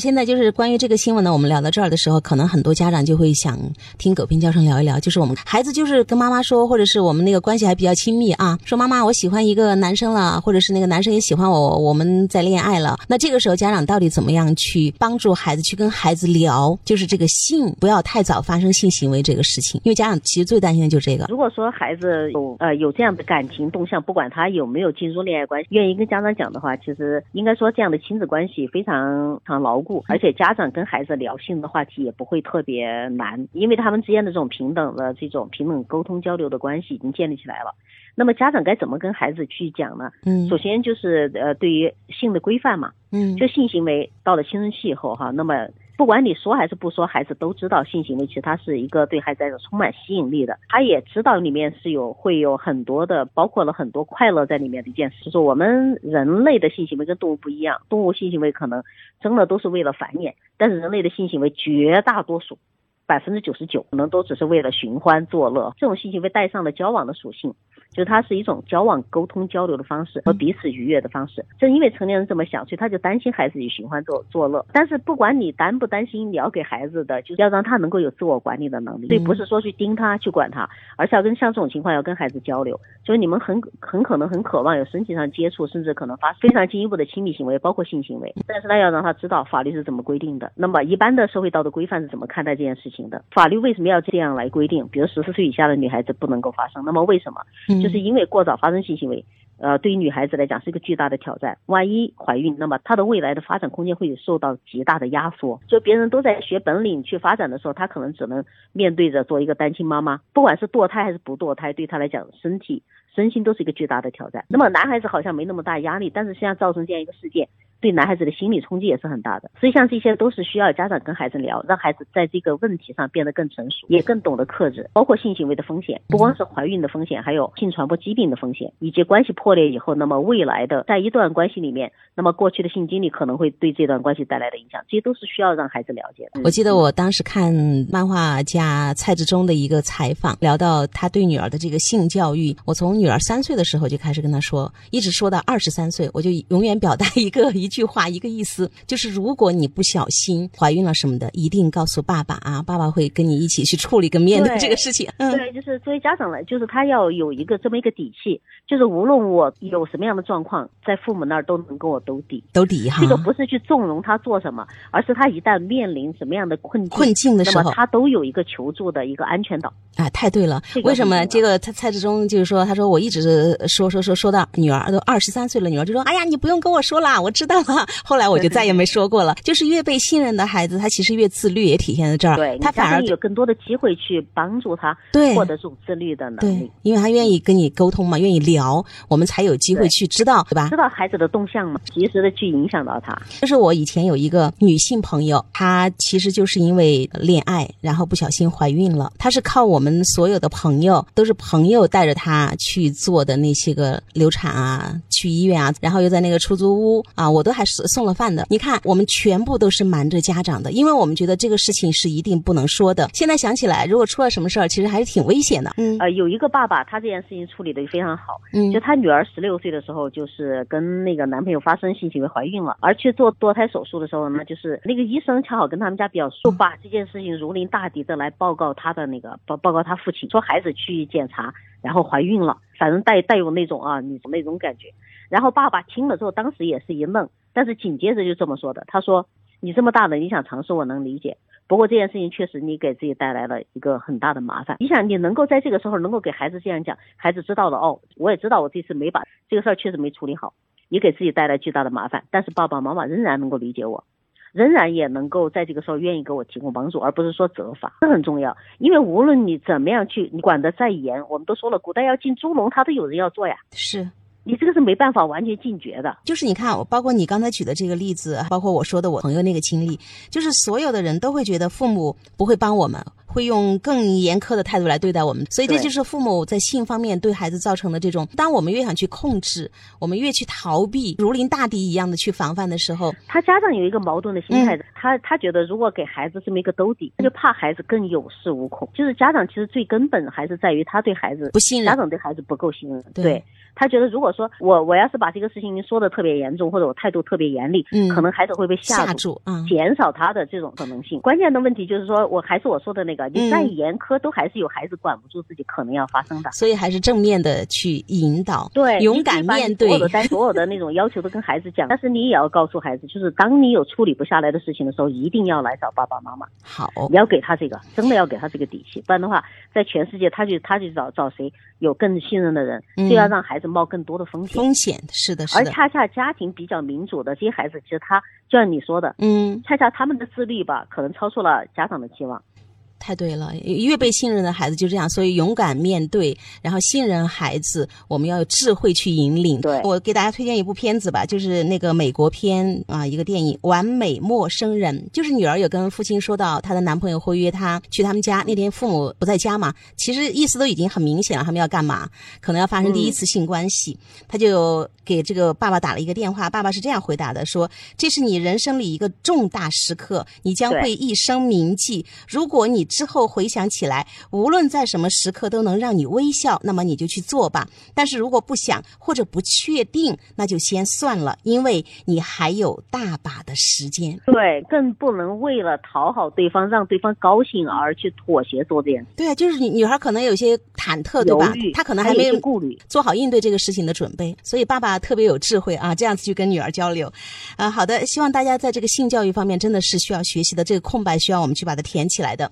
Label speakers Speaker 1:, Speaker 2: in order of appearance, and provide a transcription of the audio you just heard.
Speaker 1: 现在就是关于这个新闻呢，我们聊到这儿的时候，可能很多家长就会想听狗平教授聊一聊，就是我们孩子就是跟妈妈说，或者是我们那个关系还比较亲密啊，说妈妈我喜欢一个男生了，或者是那个男生也喜欢我，我们在恋爱了。那这个时候家长到底怎么样去帮助孩子去跟孩子聊，就是这个性不要太早发生性行为这个事情，因为家长其实最担心的就是这个。
Speaker 2: 如果说孩子有呃有这样的感情动向，不管他有没有进入恋爱关系，愿意跟家长讲的话，其实应该说这样的亲子关系非常非常牢固，而且家长跟孩子聊性的话题也不会特别难，因为他们之间的这种平等的这种平等沟通交流的关系已经建立起来了。那么家长该怎么跟孩子去讲呢？
Speaker 1: 嗯
Speaker 2: 首先就是呃对于性的规范嘛，
Speaker 1: 嗯
Speaker 2: 就性行为到了青春期以后哈，那么不管你说还是不说，孩子都知道性行为其实它是一个对孩子来说充满吸引力的，他也知道里面是有会有很多的，包括了很多快乐在里面的一件事。就是我们人类的性行为跟动物不一样，动物性行为可能真的都是为了繁衍，但是人类的性行为绝大多数。百分之九十九可能都只是为了寻欢作乐，这种性行为带上了交往的属性，就是它是一种交往、沟通、交流的方式和彼此愉悦的方式。正因为成年人这么想，所以他就担心孩子去寻欢作作乐。但是不管你担不担心，你要给孩子的就是要让他能够有自我管理的能力，所以不是说去盯他、去管他，而是要跟像这种情况要跟孩子交流。就是你们很很可能很渴望有身体上接触，甚至可能发生非常进一步的亲密行为，包括性行为。但是呢，要让他知道法律是怎么规定的。那么一般的社会道德规范是怎么看待这件事情的？法律为什么要这样来规定？比如十四岁以下的女孩子不能够发生，那么为什么？
Speaker 1: 嗯
Speaker 2: 就是因为过早发生性行为，呃，对于女孩子来讲是一个巨大的挑战。万一怀孕，那么她的未来的发展空间会受到极大的压缩。就别人都在学本领去发展的时候，她可能只能面对着做一个单亲妈妈，不管是堕胎还是不堕胎，对她来讲，身体、身心都是一个巨大的挑战。那么男孩子好像没那么大压力，但是现在造成这样一个事件。对男孩子的心理冲击也是很大的，所以像这些都是需要家长跟孩子聊，让孩子在这个问题上变得更成熟，也更懂得克制，包括性行为的风险，不光是怀孕的风险，还有性传播疾病的风险，以及关系破裂以后，那么未来的在一段关系里面，那么过去的性经历可能会对这段关系带来的影响，这些都是需要让孩子了解的。
Speaker 1: 我记得我当时看漫画家蔡志忠的一个采访，聊到他对女儿的这个性教育。我从女儿三岁的时候就开始跟她说，一直说到二十三岁，我就永远表达一个 一句话，一个意思，就是如果你不小心怀孕了什么的，一定告诉爸爸啊，爸爸会跟你一起去处理跟面对
Speaker 2: 对
Speaker 1: 这个事情。嗯
Speaker 2: 对，就是作为家长来，就是他要有一个这么一个底气，就是无论我有什么样的状况，在父母那儿都能跟我兜底。
Speaker 1: 兜底哈
Speaker 2: 这，个不是去纵容他做什么，而是他一旦面临什么样的困境，
Speaker 1: 困境的时候
Speaker 2: 他都有一个求助的一个安全岛。
Speaker 1: 啊，太对了
Speaker 2: 这。个
Speaker 1: 为什么这个蔡蔡志忠就是说，他说我一直说说说说到女儿都二十三岁了，女儿就说，哎呀，你不用跟我说啦，我知道了。后来我就再也没说过了。就是越被信任的孩子，他其实越自律，也体现在这儿。
Speaker 2: 对，
Speaker 1: 他反而
Speaker 2: 有更多的机会去帮助他
Speaker 1: 对
Speaker 2: 获得这种自律的能力
Speaker 1: 对
Speaker 2: 力，，
Speaker 1: 因为他愿意跟你沟通嘛，愿意聊，我们才有机会去知道，对吧
Speaker 2: 知？道孩子的动向嘛，及时的去影响到他。
Speaker 1: 就是我以前有一个女性朋友，她其实就是因为恋爱，然后不小心怀孕了。她是靠我们所有的朋友，都是朋友带着她去做的那些个流产啊，去医院啊，然后又在那个出租屋啊，我都还是送了饭的。你看，我们全部都是瞒着家长的，因为我们觉得这个事情是一定不能说的。现在想起来，如果出了什么事儿，其实还是挺危险的。嗯
Speaker 2: 呃，有一个爸爸，他这件事情处理的非常好。
Speaker 1: 嗯
Speaker 2: 就他女儿十六岁的时候，就是跟那个男朋友发生性行为怀孕了，而去做堕胎手术的时候呢，就是那个医生恰好跟他们家表述，就把这件事情如临大敌的来报告他的那个报报告他父亲，说孩子去检查，然后怀孕了，反正带带有那种啊，你那种感觉。然后爸爸听了之后，当时也是一愣，但是紧接着就这么说的，他说：“你这么大了，你想尝试，我能理解。不过这件事情确实你给自己带来了一个很大的麻烦。你想，你能够在这个时候能够给孩子这样讲，孩子知道了哦，我也知道我这次没把这个事儿确实没处理好，也给自己带来巨大的麻烦。但是爸爸妈妈仍然能够理解我，仍然也能够在这个时候愿意给我提供帮助，而不是说责罚，这很重要。因为无论你怎么样去，你管得再严，我们都说了，古代要进猪笼，他都有人要做呀，
Speaker 1: 是。
Speaker 2: 你这个是没办法完全禁绝的。
Speaker 1: 就是你看，包括你刚才举的这个例子，包括我说的我朋友那个经历，就是所有的人都会觉得父母不会帮我们，会用更严苛的态度来对待我们，所以这就是父母在性方面对孩子造成的这种。当我们越想去控制，我们越去逃避，如临大敌一样的去防范的时候，
Speaker 2: 他家长有一个矛盾的心态，他他觉得如果给孩子这么一个兜底，他就怕孩子更有恃无恐。就是家长其实最根本还是在于他对孩子
Speaker 1: 不信任
Speaker 2: 家长对孩子不够信任。
Speaker 1: 对
Speaker 2: 他觉得如果说我我要是把这个事情说的特别严重，或者我态度特别严厉，
Speaker 1: 嗯
Speaker 2: 可能孩子会被吓
Speaker 1: 吓
Speaker 2: 住。减少他的这种可能性。关键的问题就是说，我还是我说的那个，你再
Speaker 1: 嗯
Speaker 2: 严苛，都还是有孩子管不住自己可能要发生的。
Speaker 1: 所以还是正面的去引导，
Speaker 2: 对，
Speaker 1: 勇敢面对
Speaker 2: 或者在所有的那种要求都跟孩子讲，但是你也要告诉孩子，就是当你有处理不下来的事情的时候，一定要来找爸爸妈妈，
Speaker 1: 好，
Speaker 2: 你要给他这个，真的要给他这个底气，不然的话，在全世界他去他去找找谁有更信任的人，
Speaker 1: 嗯
Speaker 2: 就要让孩子冒更多的风险。
Speaker 1: 风险是的，是的，
Speaker 2: 而恰恰家庭比较民主的这些孩子，其实他就像你说的，
Speaker 1: 嗯，
Speaker 2: 恰恰他们的自律吧，可能超出了家长的期望。
Speaker 1: 太对了，越被信任的孩子就这样，所以勇敢面对，然后信任孩子，我们要有智慧去引领。
Speaker 2: 对
Speaker 1: 我给大家推荐一部片子吧，就是那个美国片啊，一个电影《完美陌生人》，就是女儿有跟父亲说到她的男朋友会约她去他们家，那天父母不在家嘛，其实意思都已经很明显了，他们要干嘛？可能要发生第一次性关系，他就给这个爸爸打了一个电话，爸爸是这样回答的：说这是你人生里一个重大时刻，你将会一生铭记。如果你之后回想起来，无论在什么时刻都能让你微笑，那么你就去做吧。但是如果不想或者不确定，那就先算了，因为你还有大把的时间。
Speaker 2: 对，更不能为了讨好对方，让对方高兴而去妥协做这件事，
Speaker 1: 对啊，就是女女孩可能有些忐忑，对吧？她可能
Speaker 2: 还
Speaker 1: 没有
Speaker 2: 顾虑。
Speaker 1: 做好应对这个事情的准备，所以爸爸特别有智慧啊，这样子去跟女儿交流，啊，好的，希望大家在这个性教育方面真的是需要学习的，这个空白需要我们去把它填起来的。